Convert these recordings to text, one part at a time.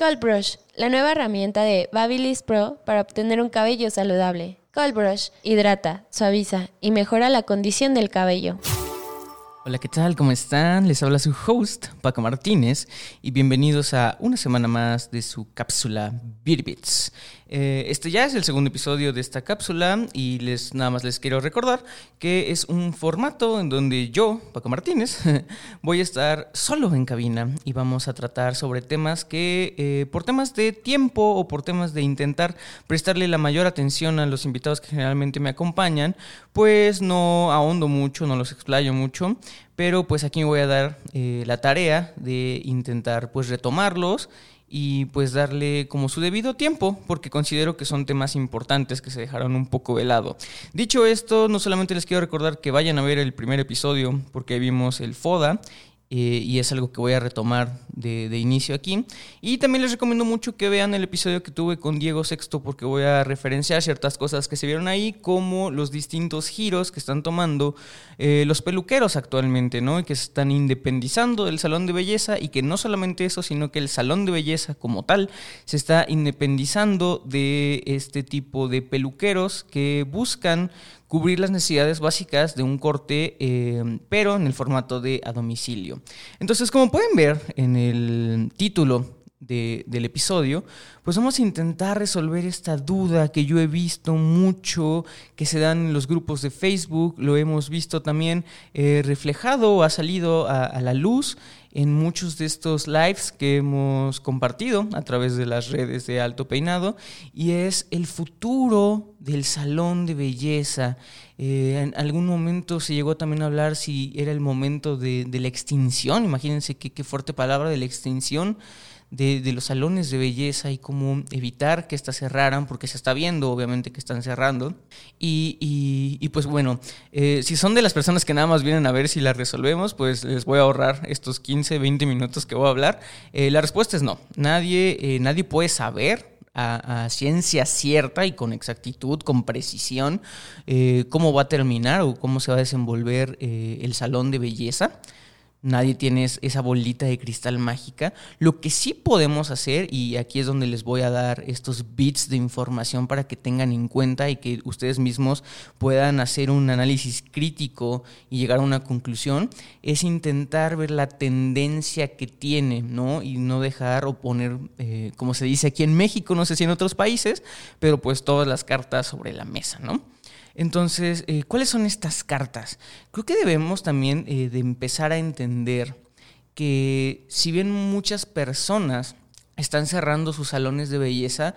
Cold Brush, la nueva herramienta de Babyliss Pro para obtener un cabello saludable. Cold Brush hidrata, suaviza y mejora la condición del cabello. Hola, ¿qué tal? ¿Cómo están? Les habla su host, Paco Martínez, y bienvenidos a una semana más de su cápsula Beauty Bits. Eh, este ya es el segundo episodio de esta cápsula y les nada más les quiero recordar que es un formato en donde yo, Paco Martínez, voy a estar solo en cabina y vamos a tratar sobre temas que eh, por temas de tiempo o por temas de intentar prestarle la mayor atención a los invitados que generalmente me acompañan, pues no ahondo mucho, no los explayo mucho, pero pues aquí me voy a dar eh, la tarea de intentar pues retomarlos y pues darle como su debido tiempo, porque considero que son temas importantes que se dejaron un poco de lado. Dicho esto, no solamente les quiero recordar que vayan a ver el primer episodio, porque vimos el FODA eh, y es algo que voy a retomar de, inicio aquí. Y también les recomiendo mucho que vean el episodio que tuve con Diego Sexto porque voy a referenciar ciertas cosas que se vieron ahí, como los distintos giros que están tomando eh, los peluqueros actualmente, ¿no? Y que se están independizando del salón de belleza y que no solamente eso, sino que el salón de belleza como tal se está independizando de este tipo de peluqueros que buscan cubrir las necesidades básicas de un corte, eh, pero en el formato de a domicilio. Entonces, como pueden ver en el título del episodio, pues vamos a intentar resolver esta duda que yo he visto mucho, que se dan en los grupos de Facebook, lo hemos visto también eh, reflejado, ha salido a, la luz en muchos de estos lives que hemos compartido a través de las redes de Alto Peinado y es el futuro del salón de belleza. Eh, en algún momento se llegó también a hablar si era el momento de, de la extinción, imagínense qué, qué fuerte palabra de la extinción de, los salones de belleza y cómo evitar que éstas cerraran, porque se está viendo obviamente que están cerrando. Y, y, pues bueno, eh, si son de las personas que nada más vienen a ver si las resolvemos, pues les voy a ahorrar estos 15, 20 minutos que voy a hablar. Eh, la respuesta es no, nadie, eh, nadie puede saber a, ciencia cierta y con exactitud, con precisión, cómo va a terminar o cómo se va a desenvolver el salón de belleza. Nadie tiene esa bolita de cristal mágica. Lo que sí podemos hacer, y aquí es donde les voy a dar estos bits de información para que tengan en cuenta y que ustedes mismos puedan hacer un análisis crítico y llegar a una conclusión, es intentar ver la tendencia que tiene, ¿no? Y no dejar o poner, eh, como se dice aquí en México, no sé si en otros países, pero pues todas las cartas sobre la mesa, ¿no? Entonces, eh, ¿cuáles son estas cartas? Creo que debemos también eh, de empezar a entender que si bien muchas personas están cerrando sus salones de belleza,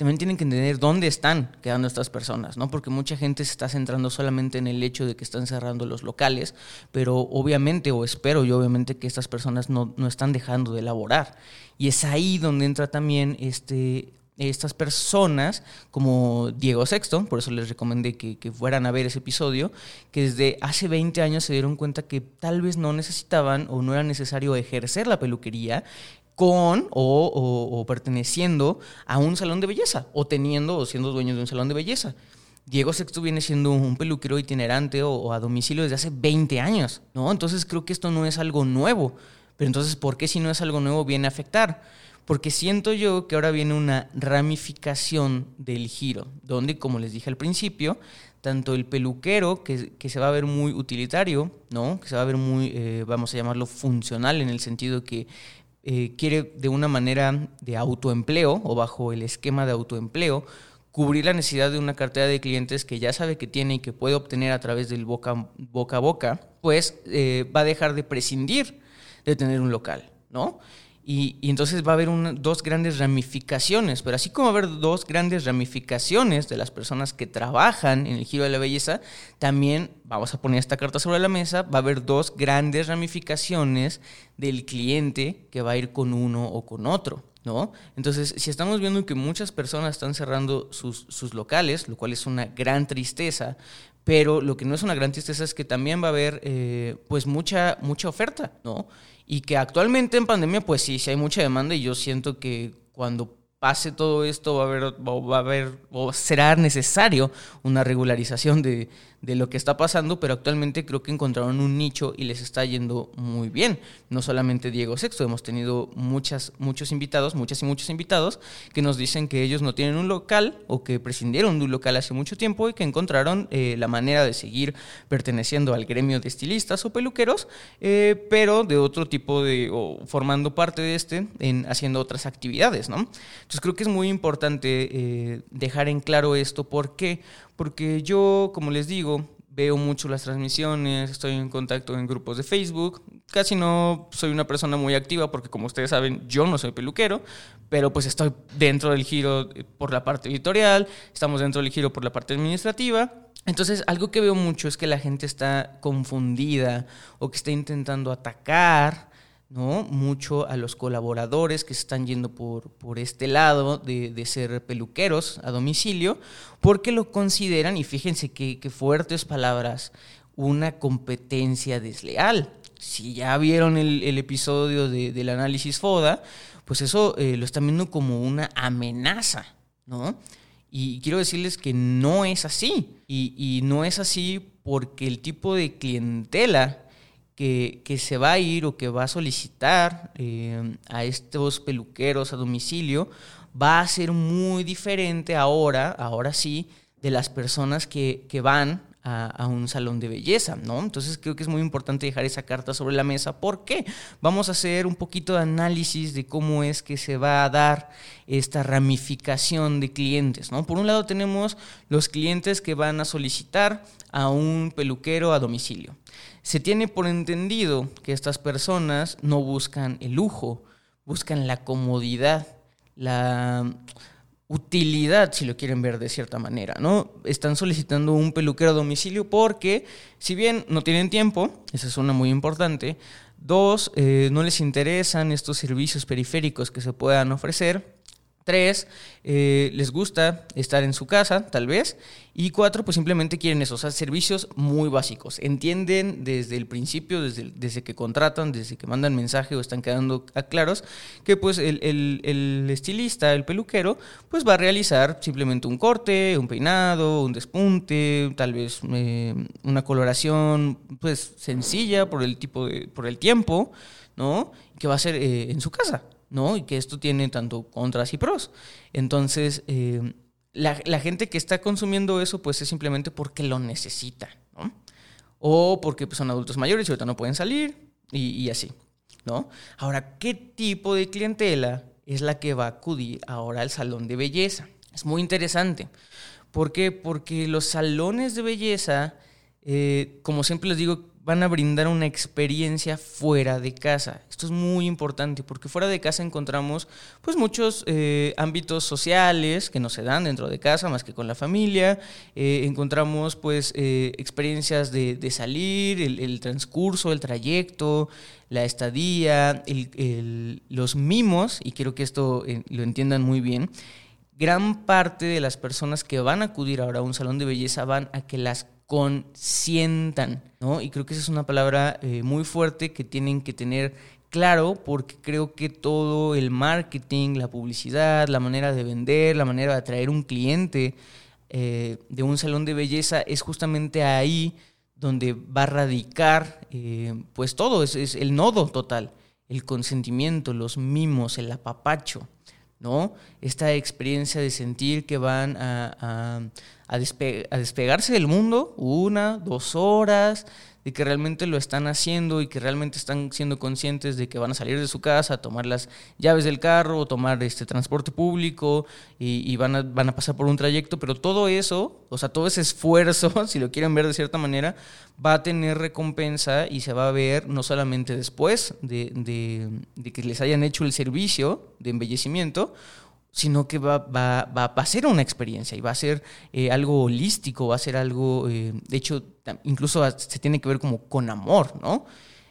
también tienen que entender dónde están quedando estas personas, ¿no? Porque mucha gente se está centrando solamente en el hecho de que están cerrando los locales, pero obviamente, o espero yo obviamente que estas personas no, no están dejando de laborar. Y es ahí donde entra también este estas personas, como Diego Sexto, por eso les recomendé que, fueran a ver ese episodio, que desde hace 20 años se dieron cuenta que tal vez no necesitaban o no era necesario ejercer la peluquería con o perteneciendo a un salón de belleza, o teniendo o siendo dueños de un salón de belleza. Diego Sexto viene siendo un peluquero itinerante o, o, a domicilio desde hace 20 años, ¿no? Entonces creo que esto no es algo nuevo. Pero entonces, ¿por qué si no es algo nuevo viene a afectar? Porque siento yo que ahora viene una ramificación del giro, donde, como les dije al principio, tanto el peluquero, que, se va a ver muy utilitario, ¿no? que se va a ver muy, eh, vamos a llamarlo, funcional, en el sentido que eh, quiere de una manera de autoempleo o bajo el esquema de autoempleo, cubrir la necesidad de una cartera de clientes que ya sabe que tiene y que puede obtener a través del boca, boca a boca, pues eh, va a dejar de prescindir de tener un local, ¿no? Y, entonces va a haber dos grandes ramificaciones, pero así como va a haber dos grandes ramificaciones de las personas que trabajan en el giro de la belleza, también vamos a poner esta carta sobre la mesa, va a haber dos grandes ramificaciones del cliente que va a ir con uno o con otro. ¿no? Entonces, si estamos viendo que muchas personas están cerrando sus, sus, locales, lo cual es una gran tristeza, pero lo que no es una gran tristeza es que también va a haber eh, pues mucha, mucha oferta, ¿no? Y que actualmente en pandemia, pues sí, sí hay mucha demanda y yo siento que cuando pase todo esto va a haber, va a haber o será necesario una regularización de, de lo que está pasando, pero actualmente creo que encontraron un nicho y les está yendo muy bien. No solamente Diego Sexto, hemos tenido muchas, muchos invitados, muchas y muchos invitados que nos dicen que ellos no tienen un local o que prescindieron de un local hace mucho tiempo y que encontraron eh, la manera de seguir perteneciendo al gremio de estilistas o peluqueros, eh, pero de otro tipo de, o formando parte de este, en haciendo otras actividades, ¿no? Entonces creo que es muy importante eh, dejar en claro esto. ¿Por qué? Porque yo, como les digo, veo mucho las transmisiones, estoy en contacto en grupos de Facebook, casi no soy una persona muy activa porque como ustedes saben yo no soy peluquero, pero pues estoy dentro del giro por la parte editorial, estamos dentro del giro por la parte administrativa. Entonces algo que veo mucho es que la gente está confundida o que está intentando atacar ¿no? mucho a los colaboradores que están yendo por, por este lado de, ser peluqueros a domicilio, porque lo consideran, y fíjense qué, fuertes palabras, una competencia desleal. Si ya vieron el, episodio del análisis FODA, pues eso eh, lo están viendo como una amenaza, ¿no? Y quiero decirles que no es así. Y, y no es así porque el tipo de clientela que, se va a ir o que va a solicitar eh, a estos peluqueros a domicilio va a ser muy diferente ahora, ahora sí, de las personas que, van a, un salón de belleza, ¿no? Entonces creo que es muy importante dejar esa carta sobre la mesa. ¿Por qué? Vamos a hacer un poquito de análisis de cómo es que se va a dar esta ramificación de clientes, ¿no? Por un lado tenemos los clientes que van a solicitar a un peluquero a domicilio. Se tiene por entendido que estas personas no buscan el lujo, buscan la comodidad, la utilidad, si lo quieren ver de cierta manera, ¿no? Están solicitando un peluquero a domicilio porque, si bien no tienen tiempo, esa es una muy importante, dos, eh, no les interesan estos servicios periféricos que se puedan ofrecer, Tres, eh, les gusta estar en su casa, tal vez. Y cuatro, pues simplemente quieren esos servicios muy básicos. Entienden desde el principio, desde, desde que contratan, desde que mandan mensaje o están quedando claros, que pues el, estilista, el peluquero, pues va a realizar simplemente un corte, un peinado, un despunte, tal vez eh, una coloración pues sencilla por el tipo de, por el tiempo, ¿no? Que va a ser eh, en su casa. ¿No? Y que esto tiene tanto contras y pros. Entonces, eh, la, gente que está consumiendo eso, pues es simplemente porque lo necesita, ¿no? O porque pues, son adultos mayores y ahorita no pueden salir y, así, ¿no? Ahora, ¿qué tipo de clientela es la que va a acudir ahora al salón de belleza? Es muy interesante. ¿Por qué? Porque los salones de belleza, eh, como siempre les digo, van a brindar una experiencia fuera de casa. Esto es muy importante porque fuera de casa encontramos pues muchos eh, ámbitos sociales que no se dan dentro de casa más que con la familia. Eh, encontramos pues eh, experiencias de, salir, el, transcurso, el trayecto, la estadía, los mimos, y quiero que esto lo entiendan muy bien. Gran parte de las personas que van a acudir ahora a un salón de belleza van a que las consientan, ¿no? Y creo que esa es una palabra eh, muy fuerte que tienen que tener claro porque creo que todo el marketing, la publicidad, la manera de vender, la manera de atraer un cliente eh, de un salón de belleza es justamente ahí donde va a radicar eh, pues todo, es, es, el nodo total, el consentimiento, los mimos, el apapacho, ¿no? Esta experiencia de sentir que van a, a, despegarse del mundo una, dos horas, de que realmente lo están haciendo y que realmente están siendo conscientes de que van a salir de su casa, tomar las llaves del carro o tomar este transporte público y, van, a, van a pasar por un trayecto, pero todo eso, o sea, todo ese esfuerzo, si lo quieren ver de cierta manera, va a tener recompensa y se va a ver no solamente después de, de que les hayan hecho el servicio de embellecimiento, sino que va, va, va, a ser una experiencia y va a ser eh, algo holístico, va a ser algo, eh, de hecho, incluso se tiene que ver como con amor, ¿no?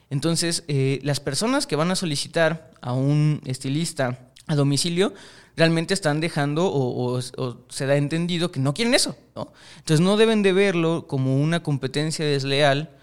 Entonces, eh, las personas que van a solicitar a un estilista a domicilio, realmente están dejando o, se da entendido que no quieren eso, ¿no? Entonces no deben de verlo como una competencia desleal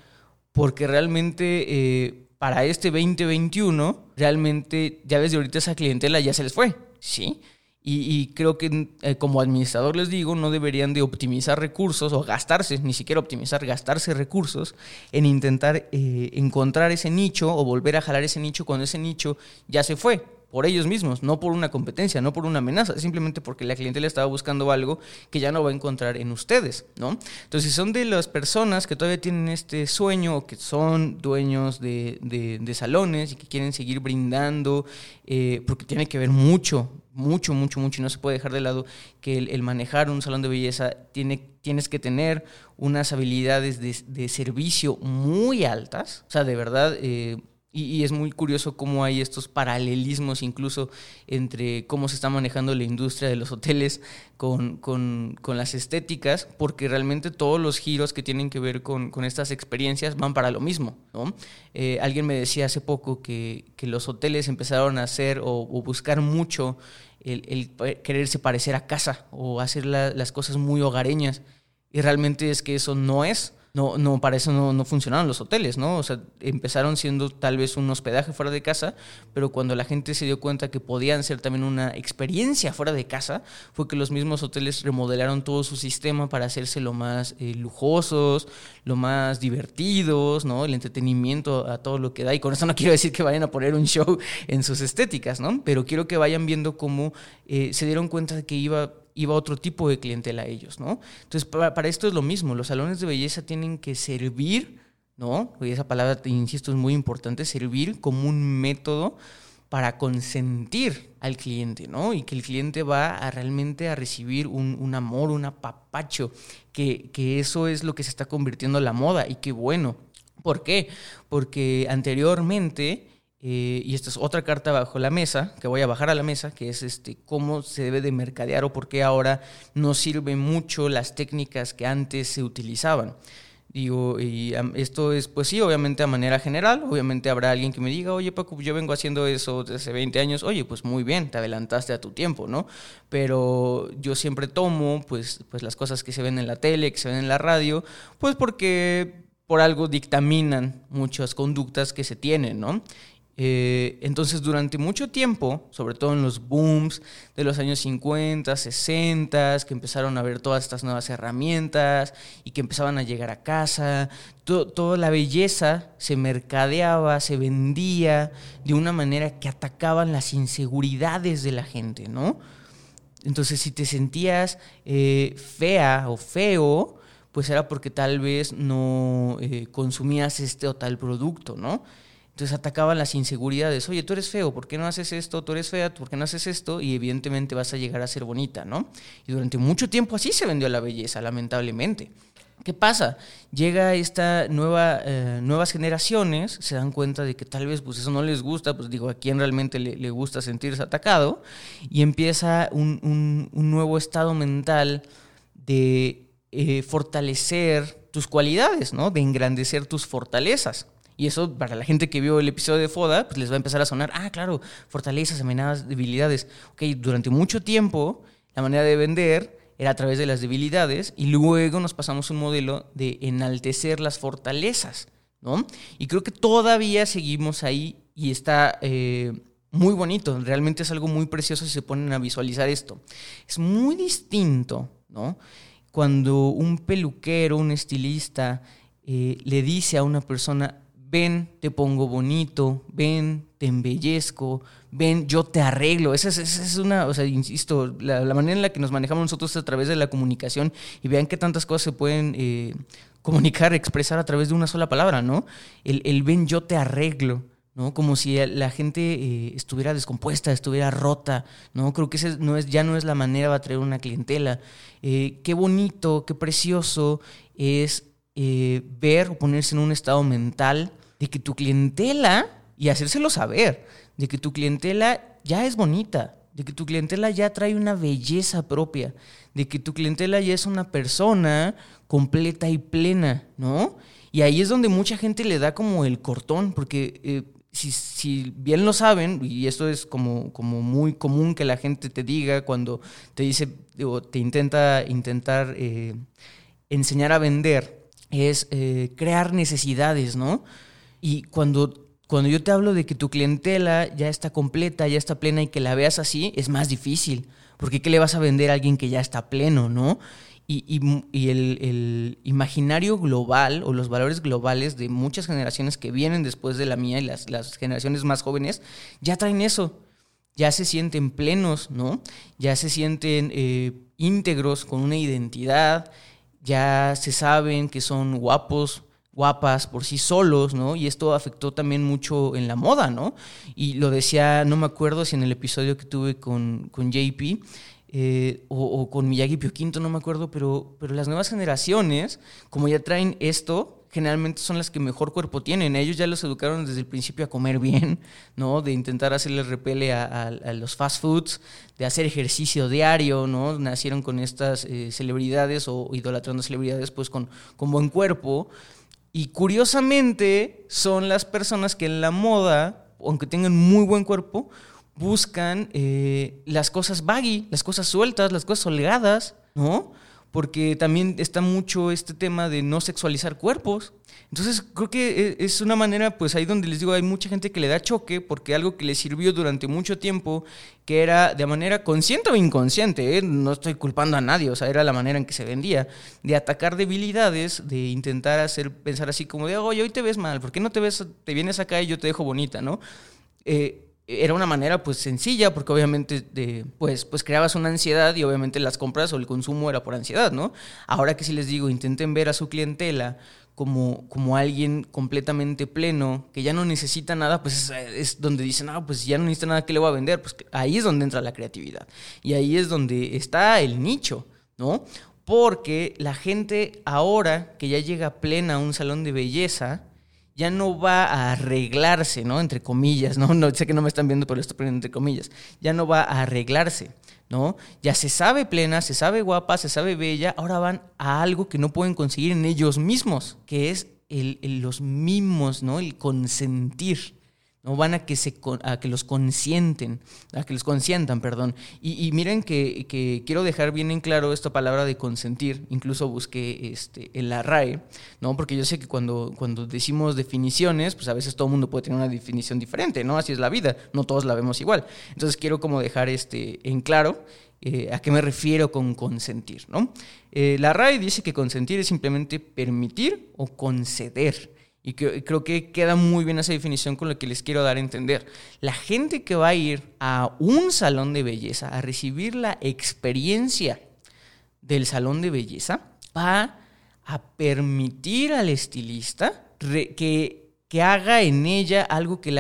porque realmente para este 2021, realmente ya desde ahorita esa clientela ya se les fue, ¿sí? Y, creo que eh, como administrador les digo, no deberían de optimizar recursos o gastarse, ni siquiera optimizar, gastarse recursos en intentar eh, encontrar ese nicho o volver a jalar ese nicho cuando ese nicho ya se fue por ellos mismos, no por una competencia, no por una amenaza, simplemente porque la clientela estaba buscando algo que ya no va a encontrar en ustedes, ¿no? Entonces, si son de las personas que todavía tienen este sueño o que son dueños de, de, salones y que quieren seguir brindando, eh, porque tiene que ver mucho, mucho, mucho, mucho, y no se puede dejar de lado que el, manejar un salón de belleza tiene, tienes que tener unas habilidades de, de servicio muy altas, o sea, de verdad... Eh, y, es muy curioso cómo hay estos paralelismos incluso entre cómo se está manejando la industria de los hoteles con, con, con las estéticas, porque realmente todos los giros que tienen que ver con, con estas experiencias van para lo mismo. ¿no? Eh, alguien me decía hace poco que, que, los hoteles empezaron a hacer o, buscar mucho el, el, quererse parecer a casa o hacer las cosas muy hogareñas. Y realmente es que eso no es no, no, para eso no, no, funcionaron los hoteles, ¿no? O sea, empezaron siendo tal vez un hospedaje fuera de casa, pero cuando la gente se dio cuenta que podían ser también una experiencia fuera de casa, fue que los mismos hoteles remodelaron todo su sistema para hacerse lo más eh, lujosos, lo más divertidos, ¿no? El entretenimiento a todo lo que da. Y con eso no quiero decir que vayan a poner un show en sus estéticas, ¿no? Pero quiero que vayan viendo cómo eh, se dieron cuenta de que iba iba otro tipo de clientela a ellos, ¿no? Entonces, para, esto es lo mismo, los salones de belleza tienen que servir, ¿no? Y esa palabra, insisto, es muy importante, servir como un método para consentir al cliente, ¿no? Y que el cliente va realmente a recibir un, amor, un apapacho, que, que eso es lo que se está convirtiendo en la moda y qué bueno. ¿Por qué? Porque anteriormente eh, y esta es otra carta bajo la mesa, que voy a bajar a la mesa, que es este, cómo se debe de mercadear o por qué ahora no sirven mucho las técnicas que antes se utilizaban. Digo, y esto es, pues sí, obviamente a manera general, obviamente habrá alguien que me diga, oye Paco, yo vengo haciendo eso desde hace 20 años, oye, pues muy bien, te adelantaste a tu tiempo, ¿no? Pero yo siempre tomo, pues, pues las cosas que se ven en la tele, que se ven en la radio, pues porque por algo dictaminan muchas conductas que se tienen, ¿no? Eh, entonces, durante mucho tiempo, sobre todo en los booms de los años 50, 60, que empezaron a ver todas estas nuevas herramientas y que empezaban a llegar a casa, toda la belleza se mercadeaba, se vendía de una manera que atacaban las inseguridades de la gente, ¿no? Entonces, si te sentías eh, fea o feo, pues era porque tal vez no eh, consumías este o tal producto, ¿no? Entonces atacaban las inseguridades. Oye, tú eres feo, ¿por qué no haces esto? Tú eres fea, ¿por qué no haces esto? Y evidentemente vas a llegar a ser bonita, ¿no? Y durante mucho tiempo así se vendió la belleza, lamentablemente. ¿Qué pasa? Llega esta nueva, eh, nuevas generaciones, se dan cuenta de que tal vez pues eso no les gusta, pues digo, a quién realmente le, gusta sentirse atacado, y empieza un, nuevo estado mental de eh, fortalecer tus cualidades, ¿no? De engrandecer tus fortalezas. Y eso, para la gente que vio el episodio de Foda, pues les va a empezar a sonar, ah, claro, fortalezas, amenazas, debilidades. Ok, durante mucho tiempo, la manera de vender era a través de las debilidades y luego nos pasamos un modelo de enaltecer las fortalezas, ¿no? Y creo que todavía seguimos ahí y está eh, muy bonito, realmente es algo muy precioso si se ponen a visualizar esto. Es muy distinto, ¿no? Cuando un peluquero, un estilista, eh, le dice a una persona, ven, te pongo bonito, ven, te embellezco, ven, yo te arreglo. Esa es, una, o sea, insisto, la, manera en la que nos manejamos nosotros es a través de la comunicación y vean qué tantas cosas se pueden eh, comunicar, expresar a través de una sola palabra, ¿no? El, ven, yo te arreglo. ¿no? Como si la gente eh, estuviera descompuesta, estuviera rota, ¿no? Creo que ese no es, ya no es la manera de atraer una clientela. Eh, qué bonito, qué precioso es ver o ponerse en un estado mental de que tu clientela, y hacérselo saber, de que tu clientela ya es bonita, de que tu clientela ya trae una belleza propia, de que tu clientela ya es una persona completa y plena, ¿no? Y ahí es donde mucha gente le da como el cortón, porque eh, si, si, bien lo saben, y esto es como, como muy común que la gente te diga cuando te dice, o te intenta intentar eh, enseñar a vender, es eh, crear necesidades, ¿no? Y cuando, cuando yo te hablo de que tu clientela ya está completa, ya está plena y que la veas así, es más difícil. Porque ¿qué le vas a vender a alguien que ya está pleno, no? Y, el, imaginario global o los valores globales de muchas generaciones que vienen después de la mía y las, las generaciones más jóvenes ya traen eso. Ya se sienten plenos, ¿no? Ya se sienten eh, íntegros con una identidad, ya se saben que son guapos, guapas por sí solos, ¿no? Y esto afectó también mucho en la moda, ¿no? Y lo decía, no me acuerdo si en el episodio que tuve con, con JP, eh, o, con Miyagi Pio Quinto, no me acuerdo, pero, pero las nuevas generaciones, como ya traen esto, generalmente son las que mejor cuerpo tienen. Ellos ya los educaron desde el principio a comer bien, ¿no? De intentar hacerle repele a, los fast foods, de hacer ejercicio diario, ¿no? Nacieron con estas eh, celebridades o idolatrando celebridades, pues con, con buen cuerpo. Y curiosamente son las personas que en la moda, aunque tengan muy buen cuerpo, buscan eh, las cosas baggy, las cosas sueltas, las cosas holgadas, ¿no? Porque también está mucho este tema de no sexualizar cuerpos. Entonces creo que e, es una manera, pues ahí donde les digo, hay mucha gente que le da choque porque algo que le sirvió durante mucho tiempo, que era de manera consciente o inconsciente, ¿eh? no estoy culpando a nadie, o sea, era la manera en que se vendía, de atacar debilidades, de intentar hacer pensar así como de, oye, hoy te ves mal, ¿por qué no te ves, te vienes acá y yo te dejo bonita, ¿no? Eh, era una manera pues sencilla porque obviamente de, pues, pues creabas una ansiedad y obviamente las compras o el consumo era por ansiedad, ¿no? Ahora que si les digo, intenten ver a su clientela como, como alguien completamente pleno, que ya no necesita nada, pues es, donde dicen, ah, pues ya no necesita nada que le voy a vender, pues ahí es donde entra la creatividad. Y ahí es donde está el nicho, ¿no? Porque la gente ahora que ya llega plena a un salón de belleza, ya no va a arreglarse, ¿no? Entre comillas, ¿no? no sé que no me están viendo, pero esto poniendo entre comillas. Ya no va a arreglarse, ¿no? Ya se sabe plena, se sabe guapa, se sabe bella, ahora van a algo que no pueden conseguir en ellos mismos, que es los mimos, ¿no? El consentir. No van a que, se, a que los consienten, a que los consientan, perdón. Y, miren que, quiero dejar bien en claro esta palabra de consentir. Incluso busqué este, en la ¿no? Porque yo sé que cuando, cuando decimos definiciones, pues a veces todo el mundo puede tener una definición diferente, ¿no? Así es la vida, no todos la vemos igual. Entonces quiero como dejar este, en claro eh, a qué me refiero con consentir, ¿no? Eh, la RAE dice que consentir es simplemente permitir o conceder. Y creo que queda muy bien esa definición con lo que les quiero dar a entender. La gente que va a ir a un salón de belleza a recibir la experiencia del salón de belleza va a permitir al estilista que, que haga en ella algo que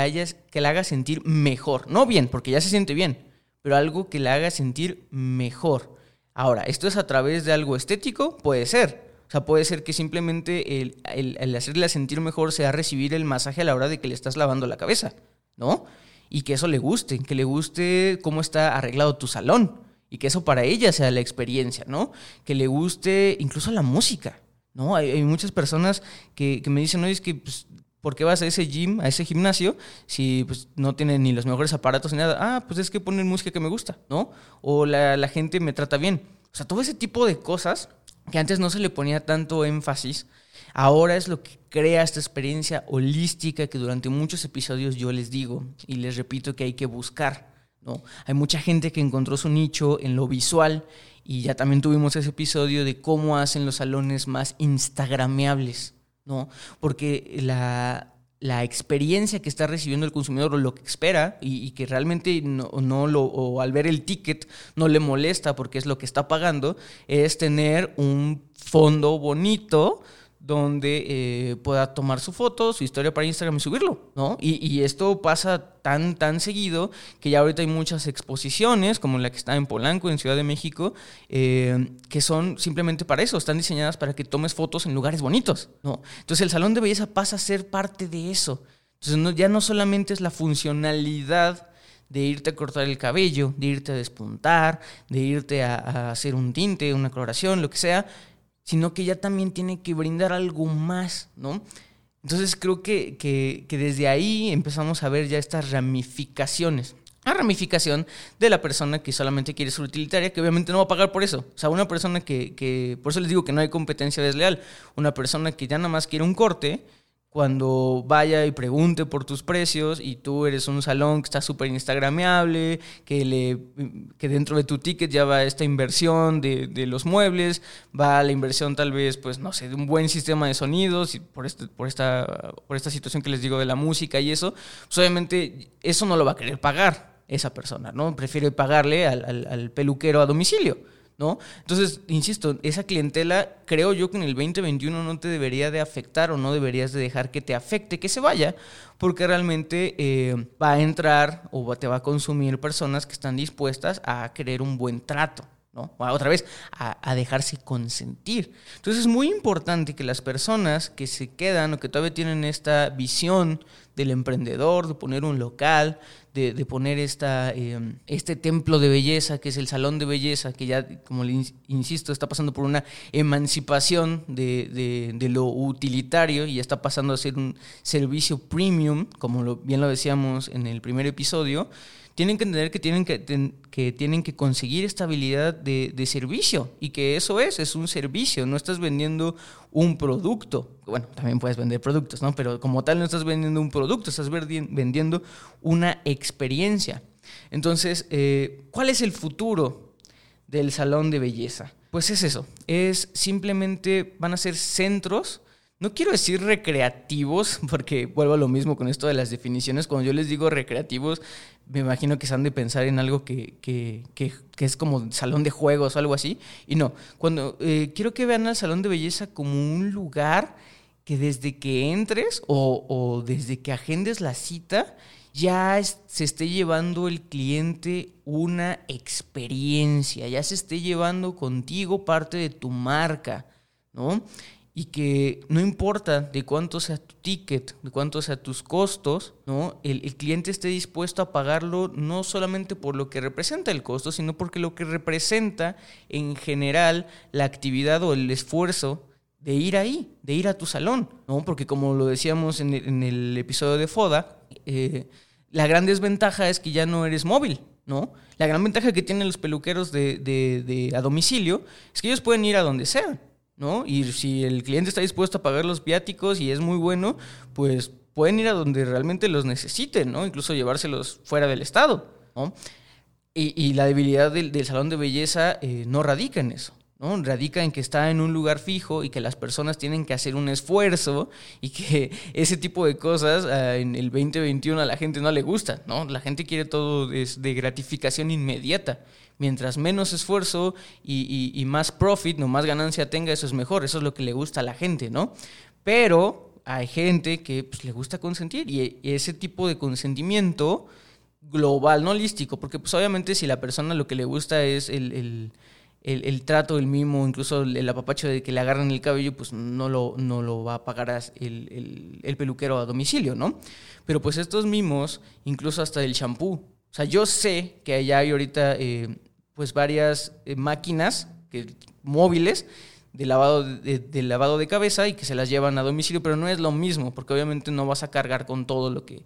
que la haga sentir mejor. No bien, porque ya se siente bien, pero algo que la haga sentir mejor. Ahora, ¿esto es a través de algo estético? Puede ser. O sea, puede ser que simplemente el, el, hacerle sentir mejor sea recibir el masaje a la hora de que le estás lavando la cabeza, ¿no? Y que eso le guste, que le guste cómo está arreglado tu salón y que eso para ella sea la experiencia, ¿no? Que le guste incluso la música, ¿no? Hay, muchas personas que, me dicen, no, es que, pues, ¿por qué vas a ese gym, a ese gimnasio, si pues, no tienen ni los mejores aparatos ni nada? Ah, pues es que ponen música que me gusta, ¿no? O la, la gente me trata bien. O sea, todo ese tipo de cosas que antes no se le ponía tanto énfasis, ahora es lo que crea esta experiencia holística que durante muchos episodios yo les digo y les repito que hay que buscar. ¿no? Hay mucha gente que encontró su nicho en lo visual y ya también tuvimos ese episodio de cómo hacen los salones más instagrameables, ¿no? Porque la, la experiencia que está recibiendo el consumidor o lo que espera y, que realmente no, no, lo, o al ver el ticket no le molesta porque es lo que está pagando, es tener un fondo bonito donde eh, pueda tomar su foto, su historia para Instagram y subirlo, ¿no? Y, esto pasa tan, tan seguido que ya ahorita hay muchas exposiciones, como la que está en Polanco, en Ciudad de México, eh, que son simplemente para eso, están diseñadas para que tomes fotos en lugares bonitos, ¿no? Entonces el salón de belleza pasa a ser parte de eso. Entonces ya no solamente es la funcionalidad de irte a cortar el cabello, de irte a despuntar, de irte a, a hacer un tinte, una coloración, lo que sea, sino que ya también tiene que brindar algo más, ¿no? Entonces creo que, que, que desde ahí empezamos a ver ya estas ramificaciones a ramificación de la persona que solamente quiere ser utilitaria, que obviamente no va a pagar por eso. O sea, una persona que, que, por eso les digo que no hay competencia desleal, una persona que ya nada más quiere un corte, cuando vaya y pregunte por tus precios y tú eres un salón que está súper instagrameable, que, le, que dentro de tu ticket ya va esta inversión de, de, los muebles, va la inversión tal vez, pues no sé, de un buen sistema de sonidos y por, este, por, esta, por esta situación que les digo de la música y eso, pues obviamente eso no lo va a querer pagar esa persona, ¿no? Prefiere pagarle al, al, peluquero a domicilio, ¿no? Entonces, insisto, esa clientela creo yo que en el 2021 no te debería de afectar o no deberías de dejar que te afecte, que se vaya, porque realmente eh, va a entrar o te va a consumir personas que están dispuestas a querer un buen trato. ¿no? Otra vez, a, a, dejarse consentir. Entonces es muy importante que las personas que se quedan o que todavía tienen esta visión del emprendedor, de poner un local, de, poner esta, em, este templo de belleza, que es el salón de belleza, que ya, como le insisto, está pasando por una emancipación de, de, lo utilitario y ya está pasando a ser un servicio premium, como lo, bien lo decíamos en el primer episodio tienen que entender que tienen que, que, tienen que conseguir estabilidad de, de, servicio y que eso es, es un servicio, no estás vendiendo un producto. Bueno, también puedes vender productos, ¿no? Pero como tal no estás vendiendo un producto, estás vendiendo una experiencia. Entonces, eh, ¿cuál es el futuro del salón de belleza? Pues es eso, es simplemente van a ser centros no quiero decir recreativos, porque vuelvo a lo mismo con esto de las definiciones. Cuando yo les digo recreativos, me imagino que se han de pensar en algo que, que, que, es como salón de juegos o algo así. Y no, cuando eh, quiero que vean al salón de belleza como un lugar que desde que entres o, o desde que agendes la cita, ya se esté llevando el cliente una experiencia, ya se esté llevando contigo parte de tu marca, ¿no? Y que no importa de cuánto sea tu ticket, de cuánto sea tus costos, ¿no? El, el, cliente esté dispuesto a pagarlo no solamente por lo que representa el costo, sino porque lo que representa en general la actividad o el esfuerzo de ir ahí, de ir a tu salón, ¿no? Porque como lo decíamos en el, en el episodio de FODA, eh, la gran desventaja es que ya no eres móvil, ¿no? La gran ventaja que tienen los peluqueros de, de, de a domicilio es que ellos pueden ir a donde sea. ¿No? Y si el cliente está dispuesto a pagar los viáticos y es muy bueno, pues pueden ir a donde realmente los necesiten, ¿no? Incluso llevárselos fuera del estado, ¿no? Y, la debilidad del, salón de belleza eh, no radica en eso. ¿no? Radica en que está en un lugar fijo y que las personas tienen que hacer un esfuerzo y que ese tipo de cosas ah, en el 2021 a la gente no le gusta, ¿no? La gente quiere todo de gratificación inmediata mientras menos esfuerzo y, más profit, no más ganancia tenga, eso es mejor, eso es lo que le gusta a la gente, ¿no? Pero hay gente que pues, le gusta consentir y, ese tipo de consentimiento global, no holístico, porque pues obviamente si la persona lo que le gusta es el, trato, el mimo, incluso el, apapacho de que le agarran el cabello, pues no lo, no lo va a pagar el, peluquero a domicilio, ¿no? Pero pues estos mimos, incluso hasta el champú, o sea, yo sé que allá hay ahorita eh, pues varias eh, máquinas que, móviles de lavado de, lavado de cabeza y que se las llevan a domicilio, pero no es lo mismo, porque obviamente no vas a cargar con todo lo que,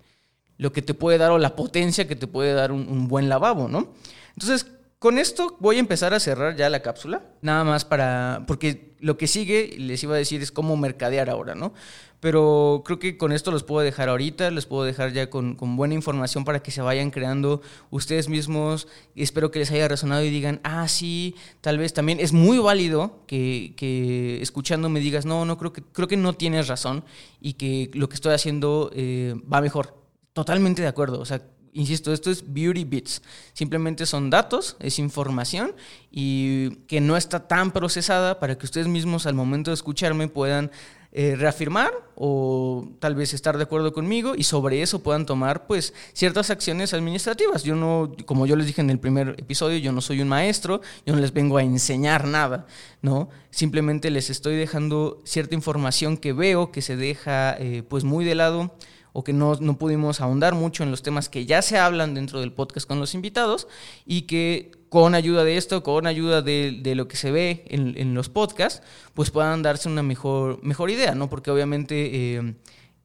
lo que te puede dar o la potencia que te puede dar un, un buen lavabo, ¿no? Entonces, con esto voy a empezar a cerrar ya la cápsula, nada más para, porque lo que sigue, les iba a decir, es cómo mercadear ahora, ¿no? Pero creo que con esto los puedo dejar ahorita, les puedo dejar ya con, buena información para que se vayan creando ustedes mismos. Espero que les haya resonado y digan, ah, sí, tal vez también es muy válido que, que escuchando me digas, no, no, creo que, creo que no tienes razón y que lo que estoy haciendo eh, va mejor. Totalmente de acuerdo. O sea, insisto, esto es Beauty Bits. Simplemente son datos, es información y que no está tan procesada para que ustedes mismos al momento de escucharme puedan eh, reafirmar o tal vez estar de acuerdo conmigo y sobre eso puedan tomar pues ciertas acciones administrativas. Yo no, como yo les dije en el primer episodio, yo no soy un maestro, yo no les vengo a enseñar nada, ¿no? Simplemente les estoy dejando cierta información que veo que se deja eh, pues muy de lado o que no, no, pudimos ahondar mucho en los temas que ya se hablan dentro del podcast con los invitados y que con ayuda de esto, con ayuda de, de lo que se ve en, en, los podcasts, pues puedan darse una mejor, mejor idea, ¿no? Porque obviamente... Eh,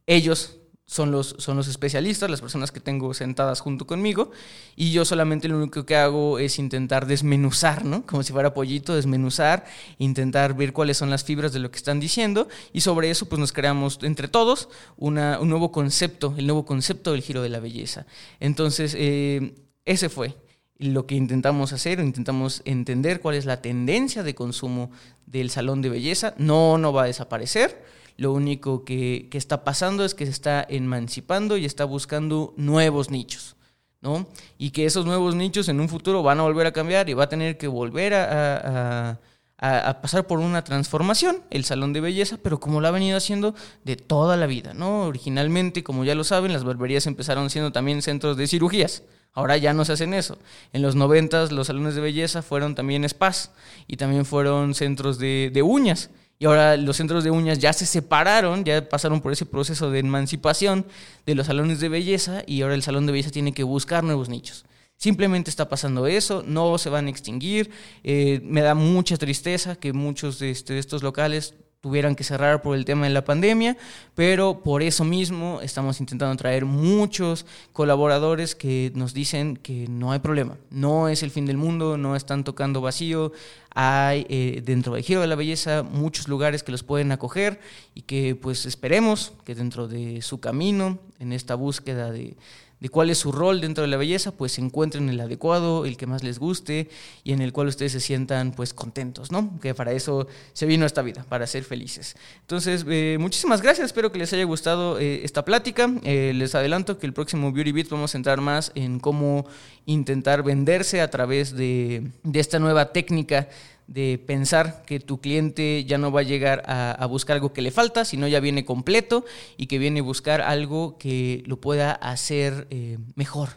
ellos son los, son los especialistas, las personas que tengo sentadas junto conmigo, y yo solamente lo único que hago es intentar desmenuzar, ¿no? Como si fuera pollito, desmenuzar, intentar ver cuáles son las fibras de lo que están diciendo, y sobre eso pues nos creamos entre todos una, un nuevo concepto, el nuevo concepto del giro de la belleza. Entonces, eh, ese fue lo que intentamos hacer, intentamos entender cuál es la tendencia de consumo del salón de belleza, no, no va a desaparecer, lo único que, está pasando es que se está emancipando y está buscando nuevos nichos. ¿no? Y que esos nuevos nichos en un futuro van a volver a cambiar y va a tener que volver a, pasar por una transformación, el salón de belleza, pero como lo ha venido haciendo de toda la vida, ¿no? Originalmente, como ya lo saben, las barberías empezaron siendo también centros de cirugías. Ahora ya no se hacen eso. En los noventas los salones de belleza fueron también spas y también fueron centros de, de uñas. Y ahora los centros de uñas ya se separaron, ya pasaron por ese proceso de emancipación de los salones de belleza y ahora el salón de belleza tiene que buscar nuevos nichos. Simplemente está pasando eso, no se van a extinguir. Eh, me da mucha tristeza que muchos de, este, de estos locales tuvieran que cerrar por el tema de la pandemia, pero por eso mismo estamos intentando traer muchos colaboradores que nos dicen que no hay problema, no es el fin del mundo, no están tocando vacío, hay eh, dentro del Giro de la Belleza muchos lugares que los pueden acoger y que pues esperemos que dentro de su camino, en esta búsqueda de, de cuál es su rol dentro de la belleza, pues se encuentren el adecuado, el que más les guste y en el cual ustedes se sientan pues contentos, ¿no? Que para eso se vino esta vida, para ser felices. Entonces, eh, muchísimas gracias, espero que les haya gustado eh, esta plática. Eh, les adelanto que el próximo Beauty Beat vamos a entrar más en cómo intentar venderse a través de, de esta nueva técnica de pensar que tu cliente ya no va a llegar a, buscar algo que le falta, sino ya viene completo y que viene a buscar algo que lo pueda hacer eh, mejor,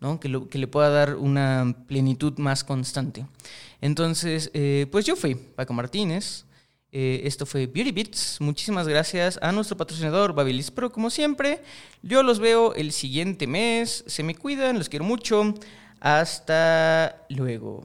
¿no? que, lo, que le pueda dar una plenitud más constante. Entonces, eh, pues yo fui Paco Martínez. Eh, esto fue Beauty Bits. Muchísimas gracias a nuestro patrocinador Babilis Pro, como siempre. Yo los veo el siguiente mes. Se me cuidan, los quiero mucho. Hasta luego.